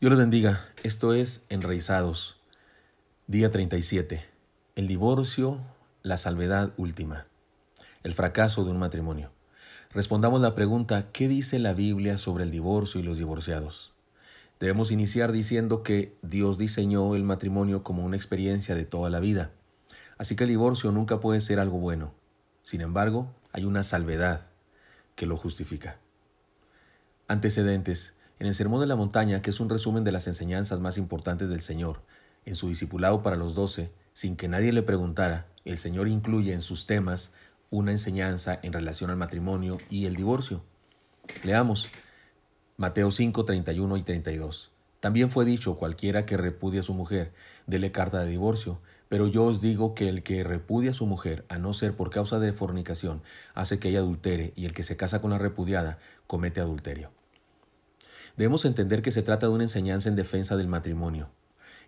Dios les bendiga. Esto es Enraizados, día 37. El divorcio, la salvedad última. El fracaso de un matrimonio. Respondamos la pregunta, ¿qué dice la Biblia sobre el divorcio y los divorciados? Debemos iniciar diciendo que Dios diseñó el matrimonio como una experiencia de toda la vida. Así que el divorcio nunca puede ser algo bueno. Sin embargo, hay una salvedad que lo justifica. Antecedentes. En el Sermón de la Montaña, que es un resumen de las enseñanzas más importantes del Señor, en su discipulado para los doce, sin que nadie le preguntara, el Señor incluye en sus temas una enseñanza en relación al matrimonio y el divorcio. Leamos Mateo 5, 31 y 32. También fue dicho, cualquiera que repudie a su mujer, dele carta de divorcio, pero yo os digo que el que repudia a su mujer, a no ser por causa de fornicación, hace que ella adultere, y el que se casa con la repudiada, comete adulterio. Debemos entender que se trata de una enseñanza en defensa del matrimonio.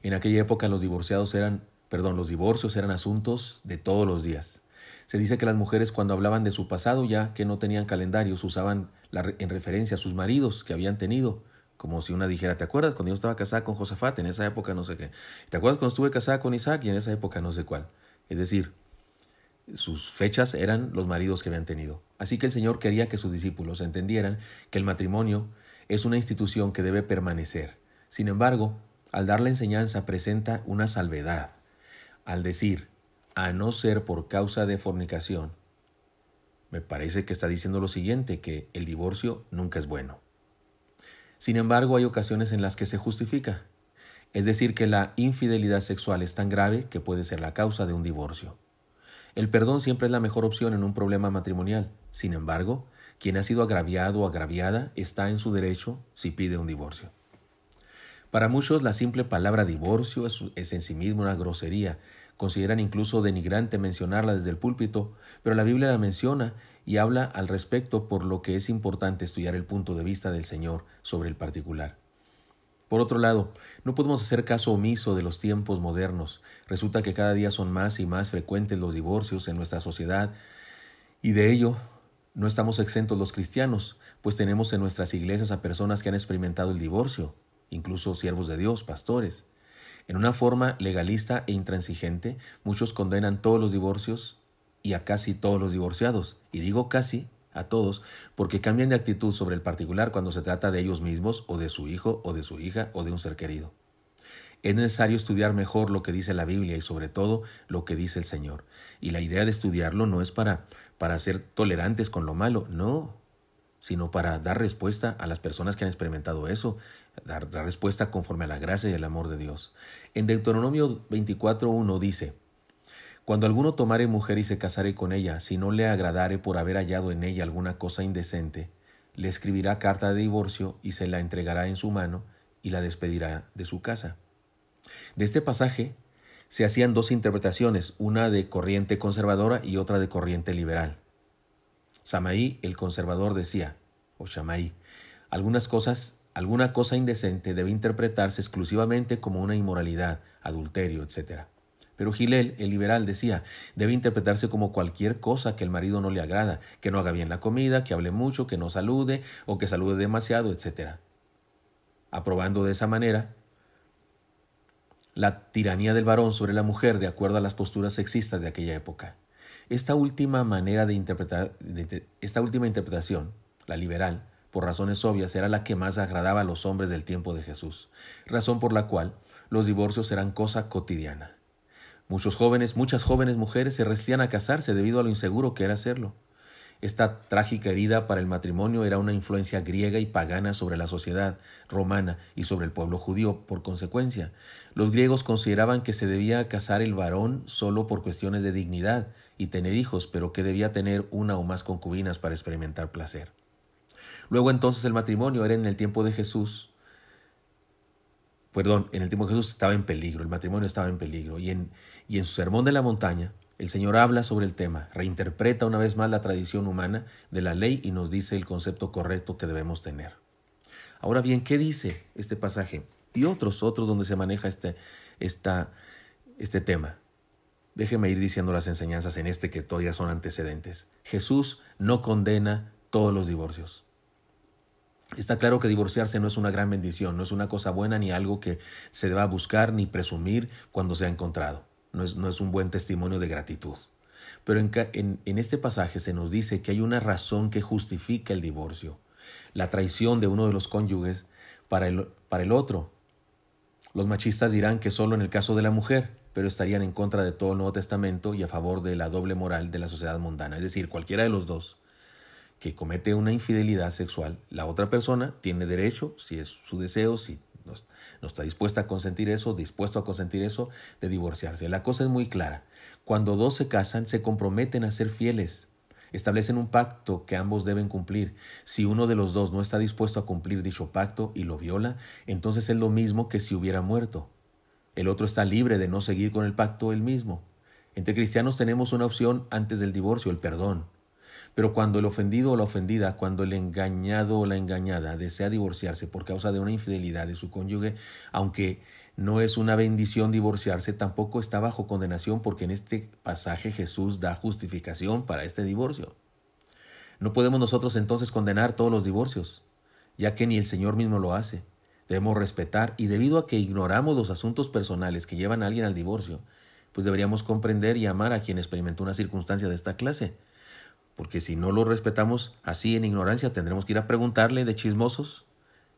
En aquella época los divorciados eran, perdón, los divorcios eran asuntos de todos los días. Se dice que las mujeres cuando hablaban de su pasado, ya que no tenían calendarios, usaban en referencia a sus maridos que habían tenido, como si una dijera, ¿te acuerdas cuando yo estaba casada con Josafat? En esa época no sé qué. ¿Te acuerdas cuando estuve casada con Isaac? Y en esa época no sé cuál. Es decir, sus fechas eran los maridos que habían tenido. Así que el Señor quería que sus discípulos entendieran que el matrimonio es una institución que debe permanecer. Sin embargo, al dar la enseñanza presenta una salvedad. Al decir, a no ser por causa de fornicación, me parece que está diciendo lo siguiente, que el divorcio nunca es bueno. Sin embargo, hay ocasiones en las que se justifica, es decir, que la infidelidad sexual es tan grave que puede ser la causa de un divorcio. El perdón siempre es la mejor opción en un problema matrimonial. Sin embargo, quien ha sido agraviado o agraviada está en su derecho si pide un divorcio. Para muchos la simple palabra divorcio es, en sí misma una grosería. Consideran incluso denigrante mencionarla desde el púlpito, pero la Biblia la menciona y habla al respecto por lo que es importante estudiar el punto de vista del Señor sobre el particular. Por otro lado, no podemos hacer caso omiso de los tiempos modernos. Resulta que cada día son más y más frecuentes los divorcios en nuestra sociedad y de ello no estamos exentos los cristianos, pues tenemos en nuestras iglesias a personas que han experimentado el divorcio, incluso siervos de Dios, pastores. En una forma legalista e intransigente, muchos condenan todos los divorcios y a casi todos los divorciados. Y digo casi a todos porque cambian de actitud sobre el particular cuando se trata de ellos mismos o de su hijo o de su hija o de un ser querido. Es necesario estudiar mejor lo que dice la Biblia y sobre todo lo que dice el Señor. Y la idea de estudiarlo no es para, para ser tolerantes con lo malo, no, sino para dar respuesta a las personas que han experimentado eso, dar, dar respuesta conforme a la gracia y el amor de Dios. En Deuteronomio 24.1 dice, Cuando alguno tomare mujer y se casare con ella, si no le agradare por haber hallado en ella alguna cosa indecente, le escribirá carta de divorcio y se la entregará en su mano y la despedirá de su casa. De este pasaje se hacían dos interpretaciones, una de corriente conservadora y otra de corriente liberal. Samaí, el conservador, decía, o Shamaí, algunas cosas, alguna cosa indecente debe interpretarse exclusivamente como una inmoralidad, adulterio, etc. Pero Gilel, el liberal, decía, debe interpretarse como cualquier cosa que el marido no le agrada, que no haga bien la comida, que hable mucho, que no salude o que salude demasiado, etc. Aprobando de esa manera la tiranía del varón sobre la mujer de acuerdo a las posturas sexistas de aquella época. Esta última manera de interpretar, esta última interpretación, la liberal, por razones obvias, era la que más agradaba a los hombres del tiempo de Jesús, razón por la cual los divorcios eran cosa cotidiana. Muchos jóvenes, muchas jóvenes mujeres se resistían a casarse debido a lo inseguro que era hacerlo. Esta trágica herida para el matrimonio era una influencia griega y pagana sobre la sociedad romana y sobre el pueblo judío. Por consecuencia, los griegos consideraban que se debía casar el varón solo por cuestiones de dignidad y tener hijos, pero que debía tener una o más concubinas para experimentar placer. Luego entonces el matrimonio era en el tiempo de Jesús. Perdón, en el tiempo de Jesús estaba en peligro, el matrimonio estaba en peligro. Y en, y en su sermón de la montaña, el Señor habla sobre el tema, reinterpreta una vez más la tradición humana de la ley y nos dice el concepto correcto que debemos tener. Ahora bien, ¿qué dice este pasaje? Y otros, otros donde se maneja este, esta, este tema. Déjeme ir diciendo las enseñanzas en este que todavía son antecedentes. Jesús no condena todos los divorcios. Está claro que divorciarse no es una gran bendición, no es una cosa buena ni algo que se deba buscar ni presumir cuando se ha encontrado. No es, no es un buen testimonio de gratitud. Pero en, en, este pasaje se nos dice que hay una razón que justifica el divorcio, la traición de uno de los cónyuges para el, para el otro. Los machistas dirán que solo en el caso de la mujer, pero estarían en contra de todo el Nuevo Testamento y a favor de la doble moral de la sociedad mundana, es decir, cualquiera de los dos que comete una infidelidad sexual, la otra persona tiene derecho, si es su deseo, si no, está dispuesta a consentir eso, dispuesto a consentir eso, de divorciarse. La cosa es muy clara. Cuando dos se casan, se comprometen a ser fieles. Establecen un pacto que ambos deben cumplir. Si uno de los dos no está dispuesto a cumplir dicho pacto y lo viola, entonces es lo mismo que si hubiera muerto. El otro está libre de no seguir con el pacto él mismo. Entre cristianos tenemos una opción antes del divorcio, el perdón. Pero cuando el ofendido o la ofendida, cuando el engañado o la engañada desea divorciarse por causa de una infidelidad de su cónyuge, aunque no es una bendición divorciarse, tampoco está bajo condenación porque en este pasaje Jesús da justificación para este divorcio. No podemos nosotros entonces condenar todos los divorcios, ya que ni el Señor mismo lo hace. Debemos respetar y debido a que ignoramos los asuntos personales que llevan a alguien al divorcio, pues deberíamos comprender y amar a quien experimentó una circunstancia de esta clase porque si no lo respetamos así en ignorancia, tendremos que ir a preguntarle de chismosos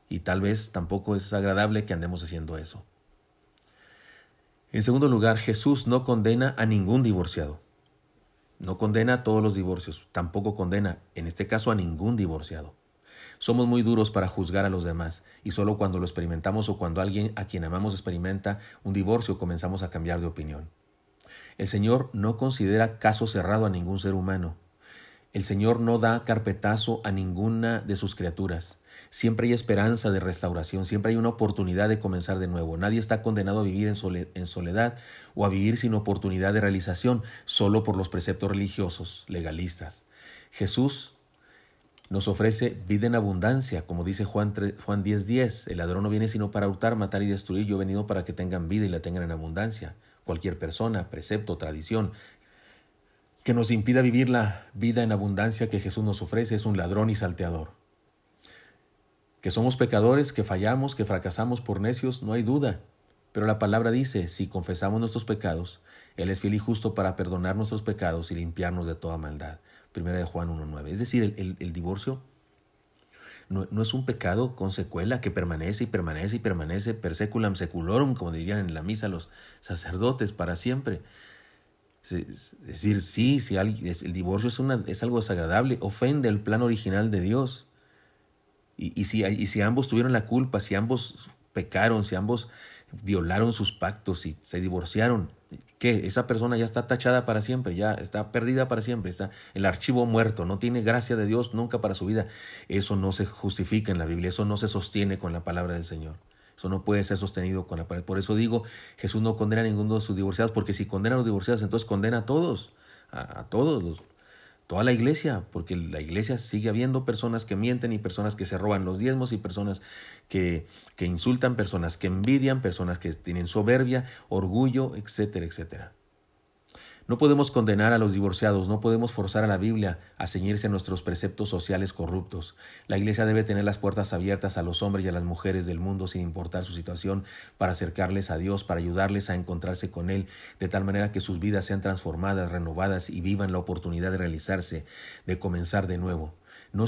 y tal vez tampoco es agradable que andemos haciendo eso. En segundo lugar, Jesús no condena a ningún divorciado. No condena a todos los divorcios, tampoco condena, en este caso, a ningún divorciado. Somos muy duros para juzgar a los demás y solo cuando lo experimentamos o cuando alguien a quien amamos experimenta un divorcio comenzamos a cambiar de opinión. El Señor no considera caso cerrado a ningún ser humano. El Señor no da carpetazo a ninguna de sus criaturas. Siempre hay esperanza de restauración, siempre hay una oportunidad de comenzar de nuevo. Nadie está condenado a vivir en soledad o a vivir sin oportunidad de realización solo por los preceptos religiosos, legalistas. Jesús nos ofrece vida en abundancia, como dice Juan, Juan 10:10. El ladrón no viene sino para hurtar, matar y destruir. Yo he venido para que tengan vida y la tengan en abundancia. Cualquier persona, precepto, tradición que nos impida vivir la vida en abundancia que Jesús nos ofrece es un ladrón y salteador. Que somos pecadores, que fallamos, que fracasamos por necios, no hay duda. Pero la palabra dice, si confesamos nuestros pecados, Él es fiel y justo para perdonar nuestros pecados y limpiarnos de toda maldad. Primera de Juan 1.9. Es decir, el, divorcio no, no, es un pecado con secuela que permanece y permanece y permanece per seculam seculorum, como dirían en la misa los sacerdotes, para siempre. Es decir, sí, si el divorcio es, una, es algo desagradable, ofende el plan original de Dios. Y, y, si, y si ambos tuvieron la culpa, si ambos pecaron, si ambos violaron sus pactos y se divorciaron, ¿qué? Esa persona ya está tachada para siempre, ya está perdida para siempre, está el archivo muerto, no tiene gracia de Dios nunca para su vida. Eso no se justifica en la Biblia, eso no se sostiene con la palabra del Señor. Eso no puede ser sostenido con la pared. Por eso digo, Jesús no condena a ninguno de sus divorciados, porque si condena a los divorciados, entonces condena a todos, a, todos, toda la iglesia, porque la iglesia sigue habiendo personas que mienten y personas que se roban los diezmos y personas que, que insultan, personas que envidian, personas que tienen soberbia, orgullo, etcétera, etcétera. No podemos condenar a los divorciados, no podemos forzar a la Biblia a ceñirse a nuestros preceptos sociales corruptos. La Iglesia debe tener las puertas abiertas a los hombres y a las mujeres del mundo sin importar su situación para acercarles a Dios, para ayudarles a encontrarse con Él, de tal manera que sus vidas sean transformadas, renovadas y vivan la oportunidad de realizarse, de comenzar de nuevo. ¿No,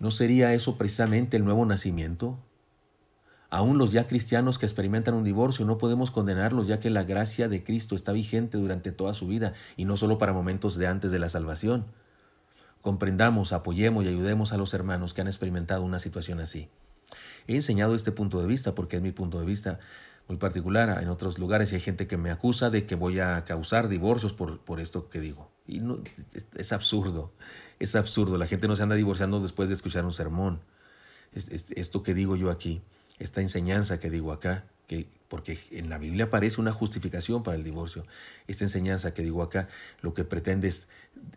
¿No sería eso precisamente el nuevo nacimiento? Aún los ya cristianos que experimentan un divorcio no podemos condenarlos ya que la gracia de Cristo está vigente durante toda su vida y no solo para momentos de antes de la salvación. Comprendamos, apoyemos y ayudemos a los hermanos que han experimentado una situación así. He enseñado este punto de vista porque es mi punto de vista muy particular. En otros lugares hay gente que me acusa de que voy a causar divorcios por, por esto que digo. Y no, es absurdo, es absurdo. La gente no se anda divorciando después de escuchar un sermón. esto que digo yo aquí esta enseñanza que digo acá, que, porque en la Biblia aparece una justificación para el divorcio. Esta enseñanza que digo acá lo que pretende es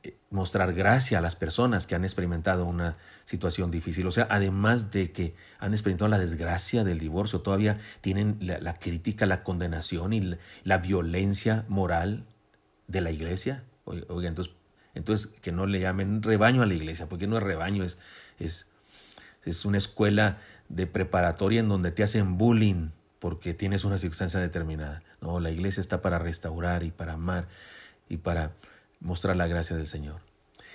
eh, mostrar gracia a las personas que han experimentado una situación difícil. O sea, además de que han experimentado la desgracia del divorcio, todavía tienen la, crítica, la condenación y la, violencia moral de la iglesia. Oiga, entonces, entonces que no le llamen rebaño a la iglesia, porque no es rebaño, es, es es una escuela de preparatoria en donde te hacen bullying porque tienes una circunstancia determinada. No, la iglesia está para restaurar y para amar y para mostrar la gracia del Señor.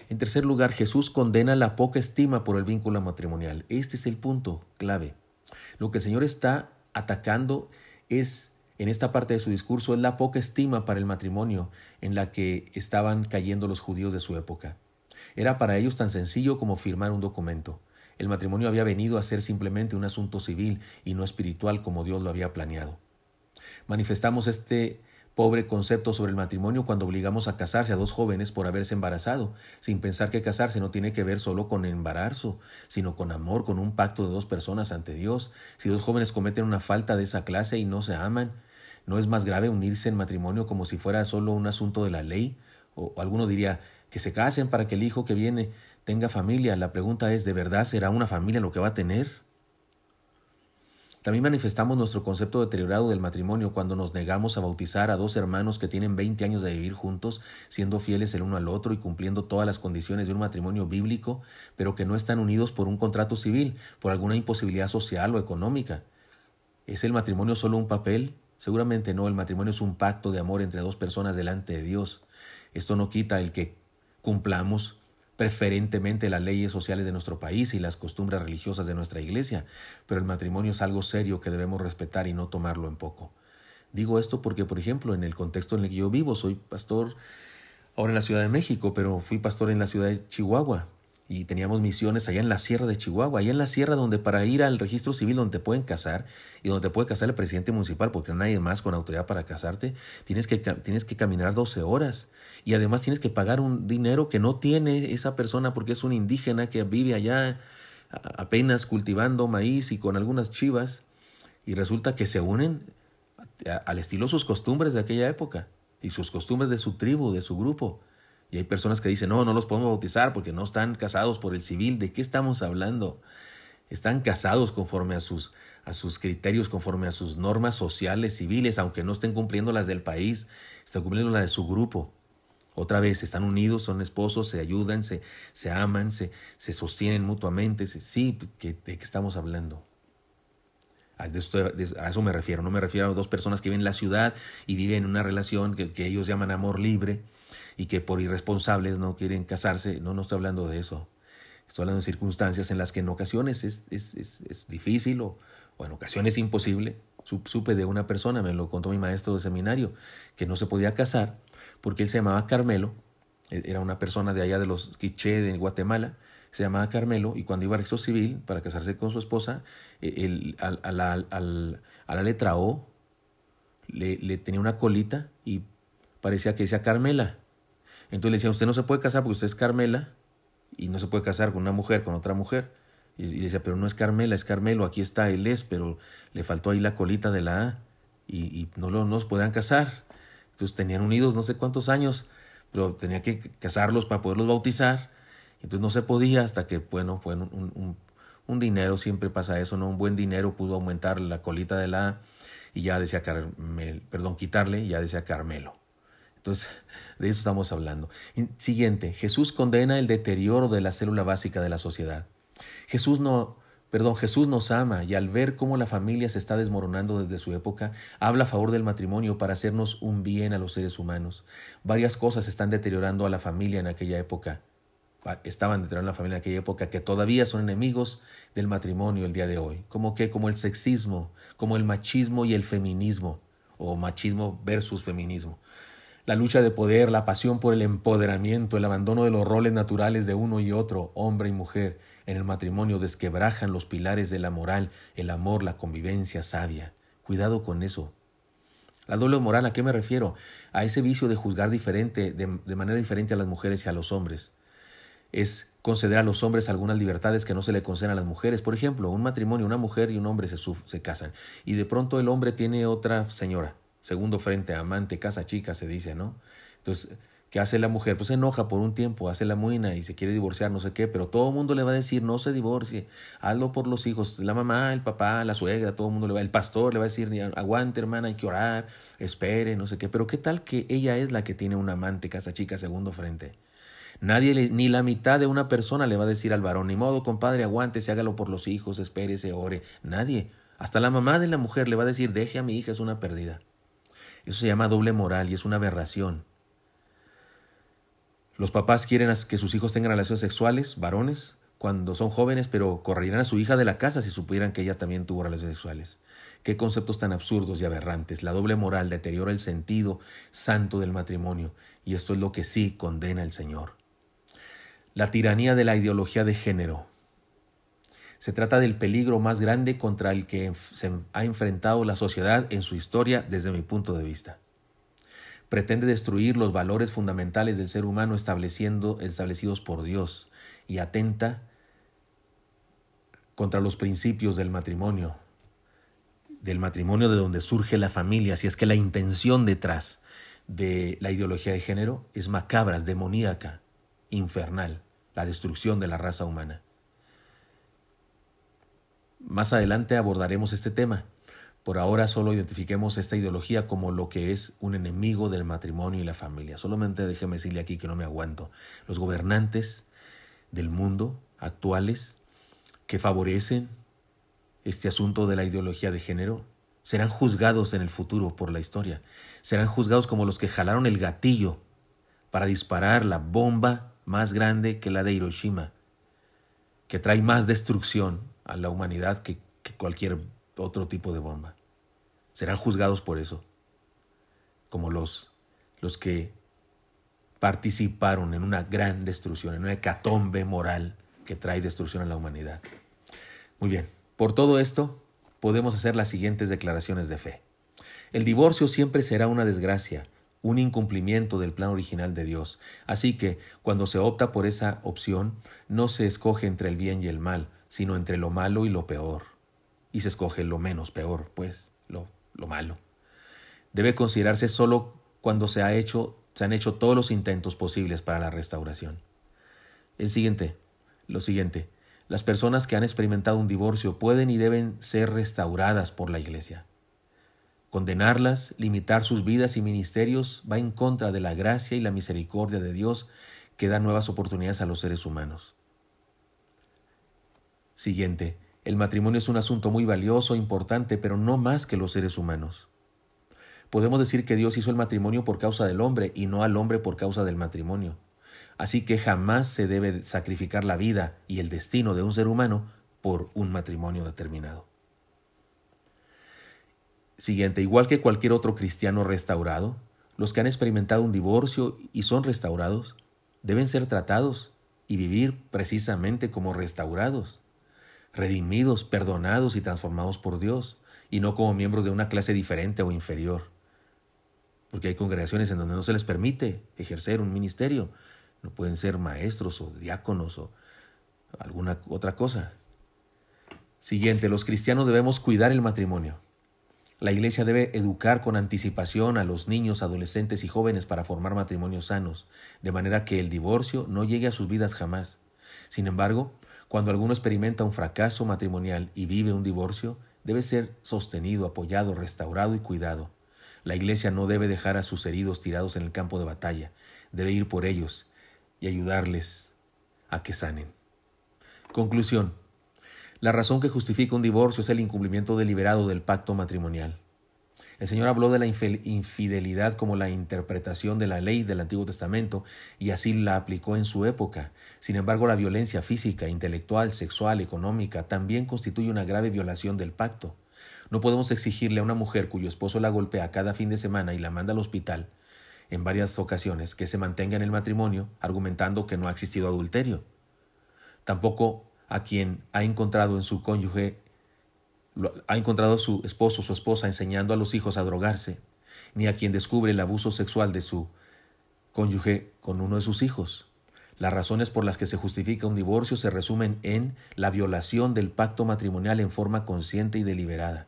En tercer lugar, Jesús condena la poca estima por el vínculo matrimonial. Este es el punto clave. Lo que el Señor está atacando es, en esta parte de su discurso, es la poca estima para el matrimonio en la que estaban cayendo los judíos de su época. Era para ellos tan sencillo como firmar un documento. El matrimonio había venido a ser simplemente un asunto civil y no espiritual como Dios lo había planeado. Manifestamos este pobre concepto sobre el matrimonio cuando obligamos a casarse a dos jóvenes por haberse embarazado, sin pensar que casarse no tiene que ver solo con embarazo, sino con amor, con un pacto de dos personas ante Dios. Si dos jóvenes cometen una falta de esa clase y no se aman, ¿no es más grave unirse en matrimonio como si fuera solo un asunto de la ley? O, alguno diría, que se casen para que el hijo que viene tenga familia. La pregunta es, ¿de verdad será una familia lo que va a tener? También manifestamos nuestro concepto deteriorado del matrimonio cuando nos negamos a bautizar a dos hermanos que tienen 20 años de vivir juntos, siendo fieles el uno al otro y cumpliendo todas las condiciones de un matrimonio bíblico, pero que no están unidos por un contrato civil, por alguna imposibilidad social o económica. ¿Es el matrimonio solo un papel? Seguramente no, el matrimonio es un pacto de amor entre dos personas delante de Dios. Esto no quita el que cumplamos preferentemente las leyes sociales de nuestro país y las costumbres religiosas de nuestra iglesia, pero el matrimonio es algo serio que debemos respetar y no tomarlo en poco. Digo esto porque, por ejemplo, en el contexto en el que yo vivo, soy pastor ahora en la Ciudad de México, pero fui pastor en la ciudad de Chihuahua y teníamos misiones allá en la sierra de Chihuahua, allá en la sierra donde para ir al registro civil donde te pueden casar y donde te puede casar el presidente municipal porque no hay más con autoridad para casarte, tienes que, tienes que caminar 12 horas y además tienes que pagar un dinero que no tiene esa persona porque es un indígena que vive allá apenas cultivando maíz y con algunas chivas y resulta que se unen al estilo sus costumbres de aquella época y sus costumbres de su tribu, de su grupo. Y hay personas que dicen, no, no los podemos bautizar porque no están casados por el civil. ¿De qué estamos hablando? Están casados conforme a sus, a sus criterios, conforme a sus normas sociales, civiles, aunque no estén cumpliendo las del país, están cumpliendo las de su grupo. Otra vez, están unidos, son esposos, se ayudan, se, se aman, se, se sostienen mutuamente. sí, ¿de qué estamos hablando? A, eso me refiero, no me refiero a dos personas que viven en la ciudad y viven en una relación que ellos llaman amor libre, y que por irresponsables no quieren casarse. No, no estoy hablando de eso. Estoy hablando de circunstancias en las que en ocasiones es, es, es, difícil o, o, en ocasiones imposible. Supe de una persona, me lo contó mi maestro de seminario, que no se podía casar porque él se llamaba Carmelo, e, era una persona de allá de los Quiché de Guatemala, se llamaba Carmelo y cuando iba al registro civil para casarse con su esposa, el, al, a, la, al, a, la, letra O le, le tenía una colita y parecía que decía Carmela. Entonces le decían, usted no se puede casar porque usted es Carmela y no se puede casar con una mujer, con otra mujer. Y, decía, pero no es Carmela, es Carmelo, aquí está, él es, pero le faltó ahí la colita de la A y, no, lo, no podían casar. Entonces tenían unidos no sé cuántos años, pero tenía que casarlos para poderlos bautizar. Entonces no se podía hasta que, bueno, fue un, un, dinero, siempre pasa eso, ¿no? Un buen dinero pudo aumentar la colita de la A y ya decía Carmel, perdón, quitarle, ya decía Carmelo. Entonces, de eso estamos hablando. Siguiente, Jesús condena el deterioro de la célula básica de la sociedad. Jesús no, perdón, Jesús nos ama y al ver cómo la familia se está desmoronando desde su época, habla a favor del matrimonio para hacernos un bien a los seres humanos. Varias cosas están deteriorando a la familia en aquella época. Estaban deteriorando a la familia en aquella época que todavía son enemigos del matrimonio el día de hoy. Como que, como el sexismo, como el machismo y el feminismo, o machismo versus feminismo la lucha de poder, la pasión por el empoderamiento, el abandono de los roles naturales de uno y otro, hombre y mujer, en el matrimonio desquebrajan los pilares de la moral, el amor, la convivencia sabia. Cuidado con eso. La doble moral, ¿a qué me refiero? A ese vicio de juzgar diferente, de, manera diferente a las mujeres y a los hombres. Es conceder a los hombres algunas libertades que no se le conceden a las mujeres. Por ejemplo, un matrimonio, una mujer y un hombre se, se casan y de pronto el hombre tiene otra señora segundo frente, amante, casa chica, se dice, ¿no? Entonces, ¿qué hace la mujer? Pues se enoja por un tiempo, hace la muina y se quiere divorciar, no sé qué, pero todo el mundo le va a decir, no se divorcie, hazlo por los hijos, la mamá, el papá, la suegra, todo el mundo le va, el pastor le va a decir, aguante hermana, hay que orar, espere, no sé qué, pero ¿qué tal que ella es la que tiene un amante, casa chica, segundo frente? Nadie, ni la mitad de una persona le va a decir al varón, ni modo, compadre, aguántese, hágalo por los hijos, espérese, ore. Nadie. Hasta la mamá de la mujer le va a decir, deje a mi hija, es una pérdida. Eso se llama doble moral y es una aberración. Los papás quieren que sus hijos tengan relaciones sexuales, varones, cuando son jóvenes, pero correrían a su hija de la casa si supieran que ella también tuvo relaciones sexuales. Qué conceptos tan absurdos y aberrantes. La doble moral deteriora el sentido santo del matrimonio, y esto es lo que sí condena el Señor. La tiranía de la ideología de género. Se trata del peligro más grande contra el que se ha enfrentado la sociedad en su historia desde mi punto de vista pretende destruir los valores fundamentales del ser humano estableciendo, establecidos por Dios y atenta contra los principios del matrimonio, del matrimonio de donde surge la familia, si es que la intención detrás de la ideología de género es macabra, es demoníaca, infernal, la destrucción de la raza humana. Más adelante abordaremos este tema. Por ahora solo identifiquemos esta ideología como lo que es un enemigo del matrimonio y la familia. Solamente déjeme decirle aquí que no me aguanto. Los gobernantes del mundo actuales que favorecen este asunto de la ideología de género serán juzgados en el futuro por la historia. Serán juzgados como los que jalaron el gatillo para disparar la bomba más grande que la de Hiroshima, que trae más destrucción a la humanidad que, cualquier otro tipo de bomba. Serán juzgados por eso, como los, los que participaron en una gran destrucción, en una hecatombe moral que trae destrucción a la humanidad. Muy bien, por todo esto podemos hacer las siguientes declaraciones de fe. El divorcio siempre será una desgracia, un incumplimiento del plan original de Dios. Así que, cuando se opta por esa opción, no se escoge entre el bien y el mal, sino entre lo malo y lo peor y se escoge lo menos peor, pues, lo, lo malo. Debe considerarse solo cuando se, ha hecho, se han hecho todos los intentos posibles para la restauración. El siguiente, lo siguiente, las personas que han experimentado un divorcio pueden y deben ser restauradas por la Iglesia. Condenarlas, limitar sus vidas y ministerios va en contra de la gracia y la misericordia de Dios que da nuevas oportunidades a los seres humanos. Siguiente, el matrimonio es un asunto muy valioso, importante, pero no más que los seres humanos. Podemos decir que Dios hizo el matrimonio por causa del hombre y no al hombre por causa del matrimonio. Así que jamás se debe sacrificar la vida y el destino de un ser humano por un matrimonio determinado. Siguiente, igual que cualquier otro cristiano restaurado, los que han experimentado un divorcio y son restaurados deben ser tratados y vivir precisamente como restaurados redimidos, perdonados y transformados por Dios, y no como miembros de una clase diferente o inferior. Porque hay congregaciones en donde no se les permite ejercer un ministerio. No pueden ser maestros o diáconos o alguna otra cosa. Siguiente, los cristianos debemos cuidar el matrimonio. La iglesia debe educar con anticipación a los niños, adolescentes y jóvenes para formar matrimonios sanos, de manera que el divorcio no llegue a sus vidas jamás. Sin embargo, cuando alguno experimenta un fracaso matrimonial y vive un divorcio, debe ser sostenido, apoyado, restaurado y cuidado. La iglesia no debe dejar a sus heridos tirados en el campo de batalla, debe ir por ellos y ayudarles a que sanen. Conclusión. La razón que justifica un divorcio es el incumplimiento deliberado del pacto matrimonial. El Señor habló de la infidelidad como la interpretación de la ley del Antiguo Testamento y así la aplicó en su época. Sin embargo, la violencia física, intelectual, sexual, económica también constituye una grave violación del pacto. No podemos exigirle a una mujer cuyo esposo la golpea cada fin de semana y la manda al hospital en varias ocasiones que se mantenga en el matrimonio argumentando que no ha existido adulterio. Tampoco a quien ha encontrado en su cónyuge ha encontrado a su esposo o su esposa enseñando a los hijos a drogarse, ni a quien descubre el abuso sexual de su cónyuge con uno de sus hijos. Las razones por las que se justifica un divorcio se resumen en la violación del pacto matrimonial en forma consciente y deliberada,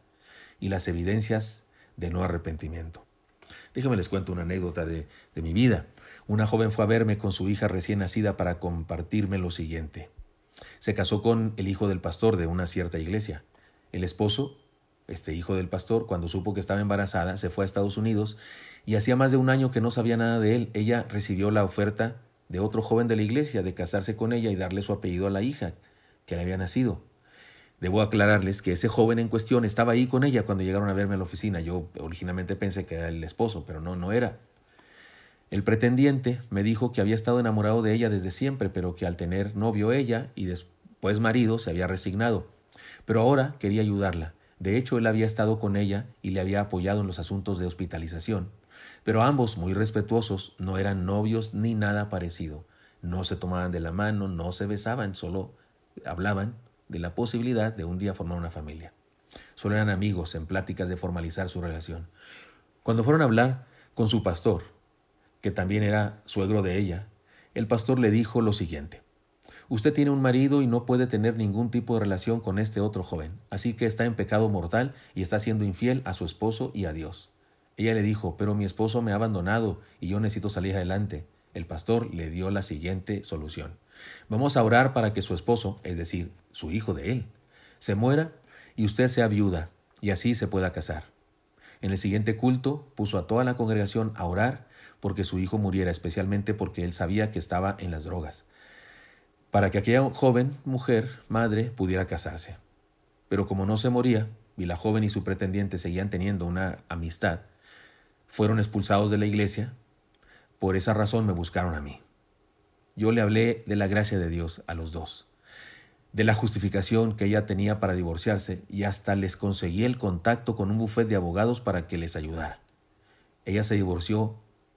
y las evidencias de no arrepentimiento. Déjenme les cuento una anécdota de, de mi vida. Una joven fue a verme con su hija recién nacida para compartirme lo siguiente. Se casó con el hijo del pastor de una cierta iglesia. El esposo, este hijo del pastor, cuando supo que estaba embarazada, se fue a Estados Unidos y hacía más de un año que no sabía nada de él. Ella recibió la oferta de otro joven de la iglesia de casarse con ella y darle su apellido a la hija que le había nacido. Debo aclararles que ese joven en cuestión estaba ahí con ella cuando llegaron a verme a la oficina. Yo originalmente pensé que era el esposo, pero no, no era. El pretendiente me dijo que había estado enamorado de ella desde siempre, pero que al tener novio ella y después marido se había resignado. Pero ahora quería ayudarla. De hecho, él había estado con ella y le había apoyado en los asuntos de hospitalización. Pero ambos, muy respetuosos, no eran novios ni nada parecido. No se tomaban de la mano, no se besaban, solo hablaban de la posibilidad de un día formar una familia. Solo eran amigos en pláticas de formalizar su relación. Cuando fueron a hablar con su pastor, que también era suegro de ella, el pastor le dijo lo siguiente. Usted tiene un marido y no puede tener ningún tipo de relación con este otro joven, así que está en pecado mortal y está siendo infiel a su esposo y a Dios. Ella le dijo, pero mi esposo me ha abandonado y yo necesito salir adelante. El pastor le dio la siguiente solución. Vamos a orar para que su esposo, es decir, su hijo de él, se muera y usted sea viuda y así se pueda casar. En el siguiente culto puso a toda la congregación a orar porque su hijo muriera, especialmente porque él sabía que estaba en las drogas, para que aquella joven mujer, madre, pudiera casarse. Pero como no se moría, y la joven y su pretendiente seguían teniendo una amistad, fueron expulsados de la iglesia, por esa razón me buscaron a mí. Yo le hablé de la gracia de Dios a los dos, de la justificación que ella tenía para divorciarse y hasta les conseguí el contacto con un bufete de abogados para que les ayudara. Ella se divorció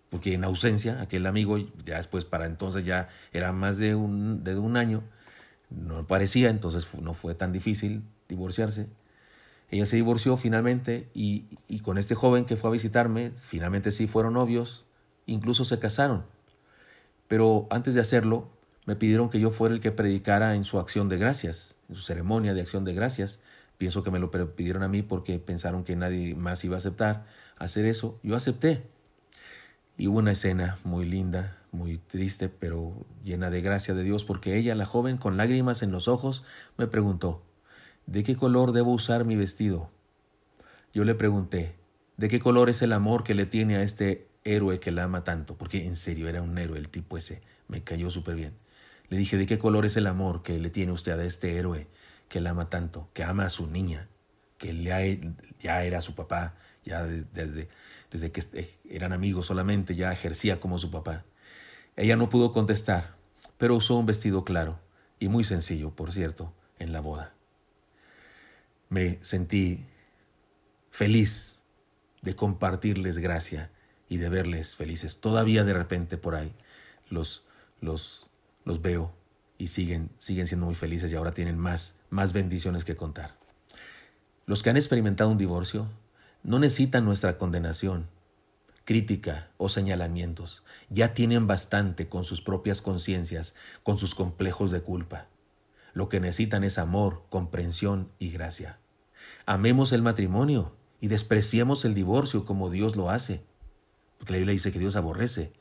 porque en ausencia, aquel amigo, ya después para entonces ya era más de un, de un año, no parecía, entonces no fue tan difícil divorciarse. Ella se divorció finalmente y, con este joven que fue a visitarme, finalmente sí fueron novios, incluso se casaron. Pero antes de hacerlo, me pidieron que yo fuera el que predicara en su acción de gracias, en su ceremonia de acción de gracias. Pienso que me lo pidieron a mí porque pensaron que nadie más iba a aceptar hacer eso. Yo acepté. Y hubo una escena muy linda, muy triste, pero llena de gracia de Dios, porque ella, la joven, con lágrimas en los ojos, me preguntó, ¿de qué color debo usar mi vestido? Yo le pregunté, ¿de qué color es el amor que le tiene a este héroe que la ama tanto? Porque en serio era un héroe el tipo ese, me cayó súper bien. Le dije, ¿de qué color es el amor que le tiene usted a este héroe que la ama tanto, que ama a su niña, que ya era su papá, ya desde, desde que eh, eran amigos solamente, ya ejercía como su papá? Ella no pudo contestar, pero usó un vestido claro y muy sencillo, por cierto, en la boda me sentí feliz de compartirles gracia y de verles felices. Todavía de repente por ahí los, los, los veo y siguen, siguen siendo muy felices y ahora tienen más, más bendiciones que contar. Los que han experimentado un divorcio no necesitan nuestra condenación, crítica o señalamientos. Ya tienen bastante con sus propias conciencias, con sus complejos de culpa. Lo que necesitan es amor, comprensión y gracia. Amemos el matrimonio y despreciemos el divorcio como Dios lo hace. Porque la Biblia dice que Dios aborrece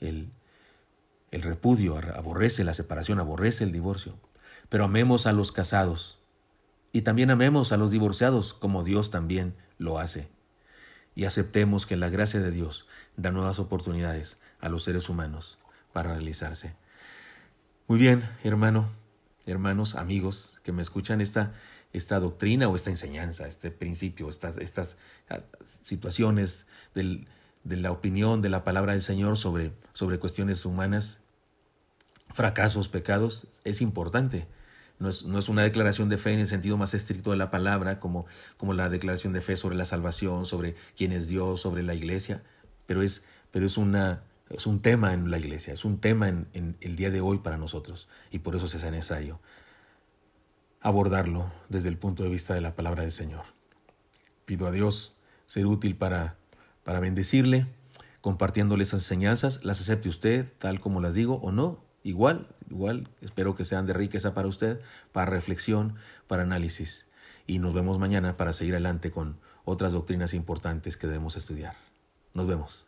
el, el repudio, aborrece la separación, aborrece el divorcio. Pero amemos a los casados y también amemos a los divorciados como Dios también lo hace. Y aceptemos que la gracia de Dios da nuevas oportunidades a los seres humanos para realizarse. Muy bien, hermano, hermanos, amigos que me escuchan esta, esta doctrina o esta enseñanza, este principio, estas, estas ah, situaciones de la opinión de la palabra del Señor sobre, sobre cuestiones humanas, fracasos, pecados, es importante. No es, no es, una declaración de fe en el sentido más estricto de la palabra, como, como la declaración de fe sobre la salvación, sobre quién es Dios, sobre la iglesia, pero es, pero es una, es un tema en la iglesia, es un tema en, el día de hoy para nosotros y por eso es necesario abordarlo desde el punto de vista de la palabra del Señor. Pido a Dios ser útil para, para bendecirle, compartiéndole esas enseñanzas, las acepte usted tal como las digo o no, igual, igual, espero que sean de riqueza para usted, para reflexión, para análisis. Y nos vemos mañana para seguir adelante con otras doctrinas importantes que debemos estudiar. Nos vemos.